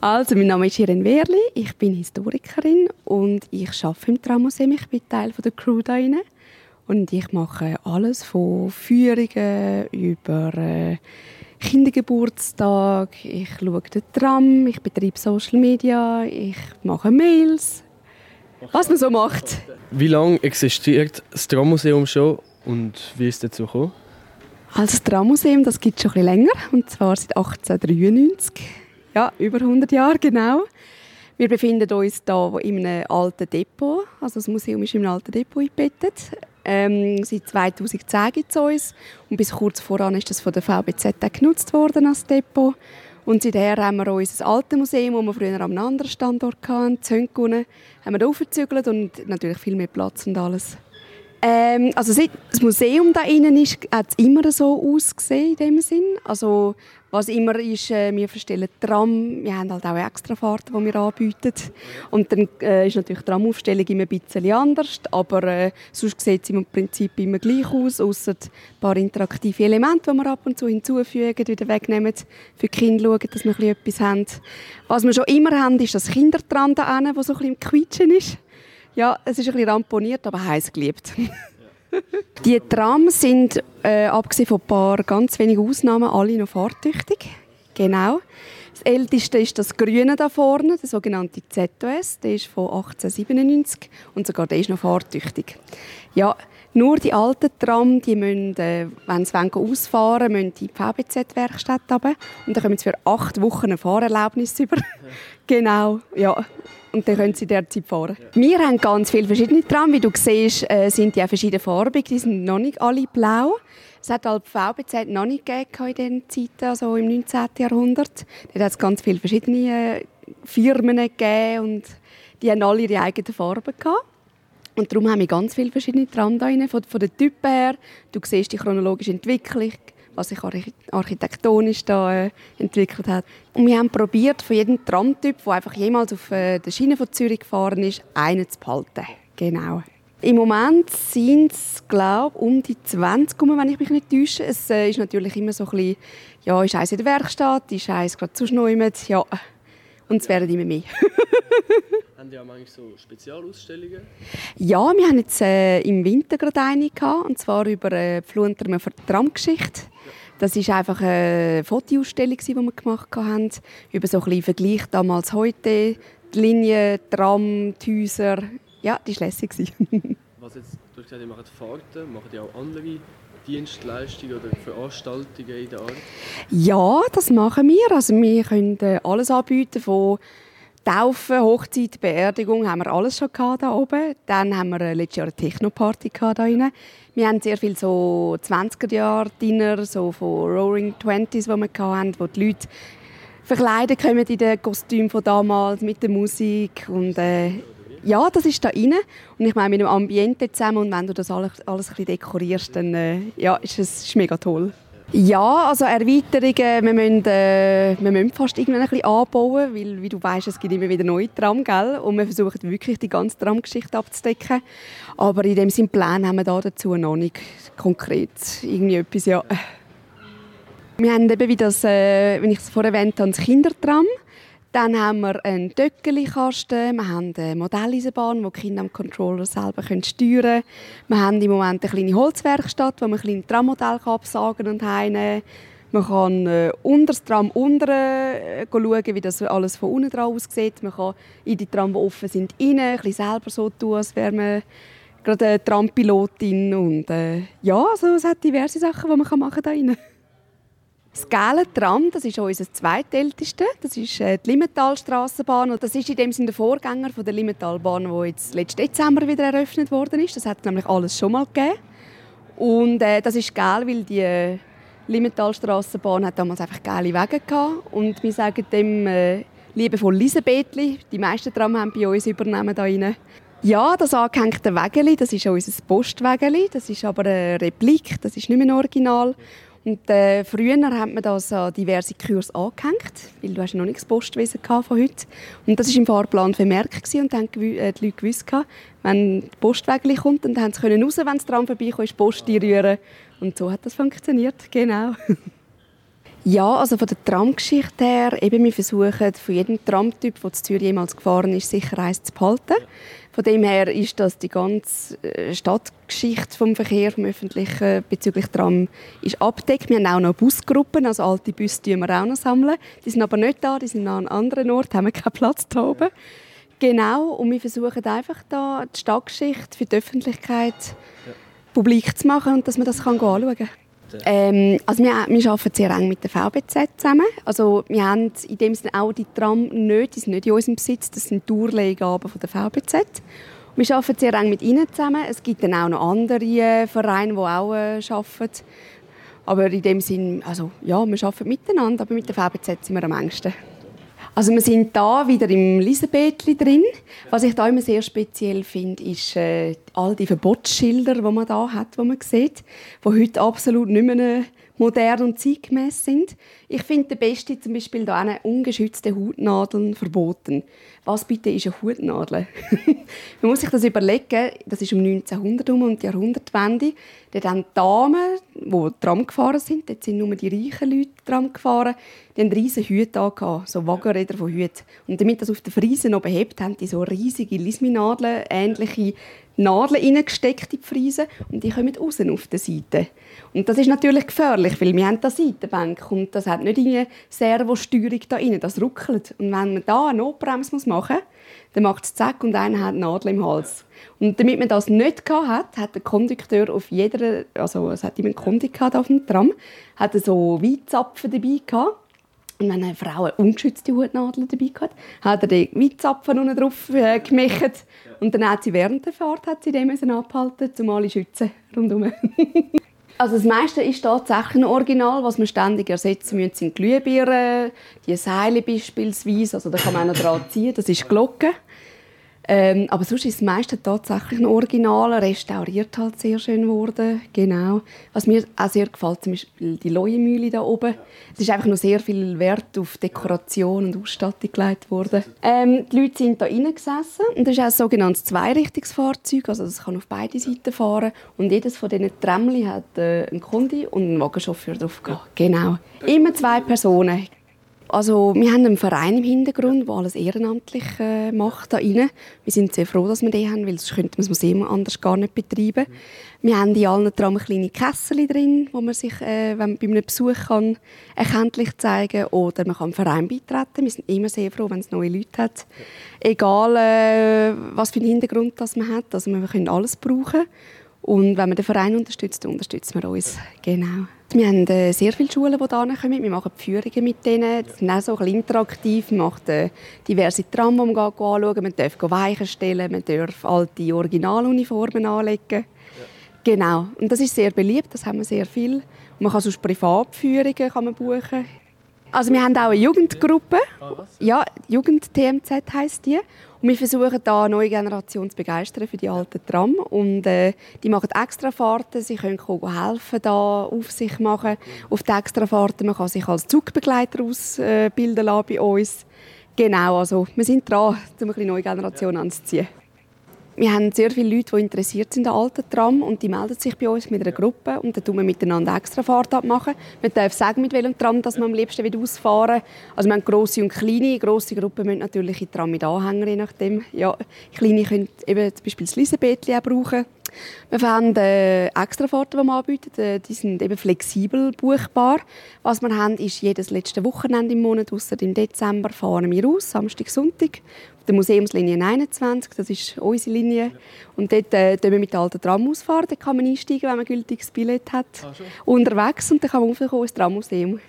Also, mein Name ist Irene Wehrli, ich bin Historikerin und ich arbeite im Trammuseum. Ich bin Teil der Crew da rein. Und ich mache alles von Führungen über äh, Kindergeburtstag, ich schaue den Tram, ich betreibe Social Media, ich mache Mails, was man so macht. Wie lange existiert das Trammuseum schon und wie ist es dazu gekommen? Also das Trammuseum, das gibt es schon ein bisschen länger, und zwar seit 1893. Ja, über 100 Jahre genau. Wir befinden uns hier in einem alten Depot. Also das Museum ist in einem alten Depot eingebettet. Ähm, seit 2010 gibt es uns. Und bis kurz voran ist das von der VBZ genutzt worden als Depot. Und seither haben wir unser altes Museum, das wir früher an einem anderen Standort hatten, Zönkunen, haben wir aufgezügelt und natürlich viel mehr Platz und alles. Ähm, also seit das Museum da innen ist, hat es immer so ausgesehen in dem Sinn. Also was immer ist, äh, wir verstellen Tram, wir haben halt auch Extrafahrten, die wir anbieten. Und dann äh, ist natürlich die Tramaufstellung immer ein bisschen anders, aber äh, sonst sieht es im Prinzip immer gleich aus, außer ein paar interaktive Elemente, die wir ab und zu hinzufügen, wieder wegnehmen, für die Kinder schauen, dass wir etwas haben. Was wir schon immer haben, ist das Kindertram da hinten, das so ein bisschen im Quietschen ist. Ja, es ist ein bisschen ramponiert, aber heiß geliebt. Die Trams sind, äh, abgesehen von ein paar ganz wenigen Ausnahmen, alle noch fahrtüchtig. Genau. Das älteste ist das Grüne da vorne, der sogenannte ZOS. Der ist von 1897 und sogar der ist noch fahrtüchtig. Ja, nur die alten Tram, die müssen, äh, wenn sie ausfahren wollen, müssen in die VBZ-Werkstatt runter. Und dann kommen sie für acht Wochen eine Fahrerlaubnis über. genau, ja und dann können sie derzeit fahren. Ja. Wir haben ganz viele verschiedene Trams. Wie du siehst, äh, sind die auch verschiedene farbig. Die sind noch nicht alle blau. Es hat halt VBZ noch nicht gegeben in diesen Zeiten, also im 19. Jahrhundert. Da hat es ganz viele verschiedene äh, Firmen gegeben und die haben alle ihre eigenen Farben gehabt. Und darum haben wir ganz viele verschiedene rein, von, von den Typen her. Du siehst die chronologische Entwicklung was sich architektonisch da äh, entwickelt hat. Und wir haben probiert, von jedem Tramtyp, der einfach jemals auf äh, der Schiene von Zürich gefahren ist, einen zu behalten. Genau. Im Moment sind es, glaube um die 20, wenn ich mich nicht täusche. Es äh, ist natürlich immer so ein bisschen, ja, ist eins in der Werkstatt, ist eins gerade zu schnäumt, ja. Und es werden immer mehr. haben die auch manchmal so Spezialausstellungen? Ja, wir haben jetzt äh, im Winter gerade eine gehabt, und zwar über äh, die Fluentermer Tramgeschichte. Das ist einfach eine Fotoausstellung, die wir gemacht haben, über so ein bisschen Vergleich damals heute, die Linien, Tram, die Häuser. Ja, die war lässig. Was jetzt, du hast gesagt, ihr macht Fahrten, machen die auch andere Dienstleistungen oder Veranstaltungen in der Art? Ja, das machen wir. Also wir können äh, alles anbieten, von Taufe, Hochzeit, Beerdigung haben wir alles schon gehabt da oben. Dann haben wir äh, letztes Jahr eine Techno-Party da rein. Wir haben sehr viel so 20er Jahre Dinner, so von Roaring Twenties, die wir hatten, wo die Leute verkleidet kommen in den Kostümen von damals mit der Musik und äh, ja, das ist da rein. Und ich meine, mit dem Ambiente zusammen und wenn du das alles, alles ein bisschen dekorierst, dann äh, ja, ist es ist mega toll. Ja, also Erweiterungen, wir müssen, äh, wir müssen fast irgendwann ein bisschen anbauen, weil, wie du weißt, es gibt immer wieder neue Tram, gell? Und wir versuchen wirklich die ganze Tramgeschichte abzudecken. Aber in dem Sinne Plan haben wir da dazu noch nicht konkret irgendwie etwas, ja. Wir haben eben, wie das, äh, wenn ich es vorher erwähnt habe, das Kindertram. Dann haben wir einen Töckeli-Kasten, wir haben eine Modelleisenbahn, die Kinder am Controller selber steuern können. Wir haben im Moment eine kleine Holzwerkstatt, wo man ein Trammodell absagen und heimnehmen Man kann äh, unter das Tram unten äh, schauen, wie das alles von unten drauf aussieht. Man kann in die Tram, die offen sind, rein, ein bisschen selber so tun, als wäre man gerade eine Trampilotin. Und äh, ja, also es hat diverse Sachen, die man machen kann. Das gelbe Tram, das ist unser zweitälteste. Das ist äh, die Limmentalstrassenbahn. Und das ist in dem Sinne der Vorgänger von der Limmentalbahn, die jetzt letzten Dezember wieder eröffnet worden ist. Das hat nämlich alles schon mal gegeben. Und äh, das ist geil, weil die äh, Limmentalstrassenbahn hat damals einfach geile Wege gehabt. Und wir sagen dem äh, liebevoll Lisebethli. Die meisten Tram haben bei uns übernehmen da rein. Ja, das angehängte Wägeli, das ist unser Postwägeli. Das ist aber eine Replik, das ist nicht mehr ein Original. Und, äh, früher hat man das an diverse Kurse angehängt, weil du hast noch nicht das Postwesen von heute. Und das war im Fahrplan vermerkt und dann haben äh, die Leute gewusst, wenn die Postwägel kommt, dann haben sie raus, wenn es dran vorbeikommt, die Post rühren. Und so hat das funktioniert, genau. Ja, also von der Tramgeschichte her, eben wir versuchen von jedem Tramtyp, der zu Zürich jemals gefahren ist, sicher eins zu behalten. Von dem her ist das die ganze äh, Stadtgeschichte vom Verkehr, vom öffentlichen bezüglich Tram ist abdeckt. Wir haben auch noch Busgruppen, also alte Busse die wir auch noch sammeln. Die sind aber nicht da, die sind an einem anderen Ort, haben wir keinen Platz da oben. Genau, und wir versuchen einfach da die Stadtgeschichte für die Öffentlichkeit ja. publik zu machen und dass man das kann anschauen kann. Ähm, also wir, wir arbeiten sehr eng mit der VBZ zusammen. Also wir haben in dem Sinne auch die Tram nicht, die sind nicht in unserem Besitz, das sind Tourleihgaben von der VBZ. Wir arbeiten sehr eng mit ihnen zusammen. Es gibt dann auch noch andere äh, Vereine, die auch äh, arbeiten. Aber in dem Sinne, also ja, wir arbeiten miteinander, aber mit der VBZ sind wir am engsten. Also wir sind da wieder im Lisabethli drin. Was ich da immer sehr speziell finde, ist äh, all die Verbotsschilder, die man da hat, die man sieht, die heute absolut nicht mehr modern und zeitgemäß sind. Ich finde der beste zum Beispiel da eine ungeschützte Hutnadeln verboten. Was bitte ist eine Hutnadel? Man muss sich das überlegen. Das ist um 1900 herum und die Jahrhundertwende. Dort haben Damen, die Tram gefahren sind, dort sind nur die reichen Leute Tram gefahren, die haben riesige Hüte angehabt, so Wagenräder von Hüten. Und damit das auf den Friesen noch behebt, haben die so riesige Lisminadeln, ähnliche Nadeln reingesteckt in die Friesen und die kommen raus auf der Seite. Und das ist natürlich gefährlich, weil wir haben da Seitenbänke und das hat nicht eine Servosteuerung da rein, das ruckelt. Und wenn man da eine Notbremse machen muss, dann macht es zack und einer hat eine Nadel im Hals. Und damit man das nicht hat, hat der Kondukteur auf jeder, also es hat immer einen Kondukteur auf dem Tram, hat so Weizapfen dabei gehabt. Und wenn eine Frau eine ungeschützte Hutnadel dabei hatte, hat er den Weizapfen unten drauf äh, gemächt. Und dann hat sie während der Fahrt hat sie den abhalten, um alle schützen rundherum. Also das meiste ist tatsächlich ein Original, was wir ständig ersetzen müssen, sind Glühbirnen, die Seile beispielsweise, also da kann man auch noch dran ziehen, das ist Glocke. Ähm, aber sonst ist das meiste tatsächlich ein Original, restauriert halt sehr schön geworden, genau. Was mir auch sehr gefällt, zum Beispiel die Leuenmühle da oben. Es ist einfach noch sehr viel Wert auf Dekoration und Ausstattung gelegt worden. Ähm, die Leute sind da reingesessen und das ist auch ein sogenanntes Zweirichtungsfahrzeug, also das kann auf beide Seiten fahren und jedes von diesen Trämmli hat äh, einen Kundi und einen Wagenchauffeur drauf. Genau. Immer zwei Personen. Also wir haben einen Verein im Hintergrund, der alles ehrenamtlich äh, macht da. Wir sind sehr froh, dass wir den haben, weil sonst könnte man das Museum anders gar nicht betreiben. Wir haben in allen Tram kleine Kessel drin, wo man sich äh, wenn, bei einem Besuch kann, erkenntlich zeigen kann oder man kann im Verein beitreten. Wir sind immer sehr froh, wenn es neue Leute hat. Egal, äh, was für einen Hintergrund das man hat. Also wir können alles brauchen. Und wenn man den Verein unterstützt, unterstützen wir uns. Genau. Wir haben äh, sehr viele Schulen, die hierher kommen. Wir machen Führungen mit denen. Die sind auch so ein interaktiv. Wir machen äh, diverse Tram, die man anschauen Man darf Weichen stellen, man darf alte Originaluniformen anlegen. Genau. Und das ist sehr beliebt, das haben wir sehr viel. Man kann sonst Privatführungen kann man buchen. Also wir haben auch eine Jugendgruppe. Ah, ja, Jugend TMZ heisst die. Und wir versuchen da eine neue Generation zu begeistern für die alten Tram. Und äh, die machen extra Fahrten. Sie können helfen, da auf sich machen. Auf die extra Fahrten. Man kann sich als Zugbegleiter ausbilden lassen bei uns. Genau, also wir sind dran, um eine neue Generation anzuziehen. Wir haben sehr viele Leute, die interessiert sind an alten Tram und die melden sich bei uns mit einer Gruppe und dann tun wir miteinander extra Fahrt abmachen. Man darf sagen, mit welchem Tram dass man am liebsten wieder ausfahren Also wir haben grosse und kleine. Grosse Gruppen müssen natürlich in Tram mit Anhänger, je nachdem. Ja, kleine können eben zum Beispiel das Liesenbettli auch brauchen. Wir haben äh, Extrafahrten, die wir anbieten. Äh, die sind eben flexibel buchbar. Was wir haben, ist jedes letzte Wochenende im Monat, außer im Dezember, fahren wir aus, Samstag, Sonntag der Museumslinie 21, das ist unsere Linie. Und dort äh, wir mit der alten Tram ausfahren. Da kann man einsteigen, wenn man ein gültiges Billett hat. Ah, unterwegs und dann kann man aufkommen ins Trammuseum.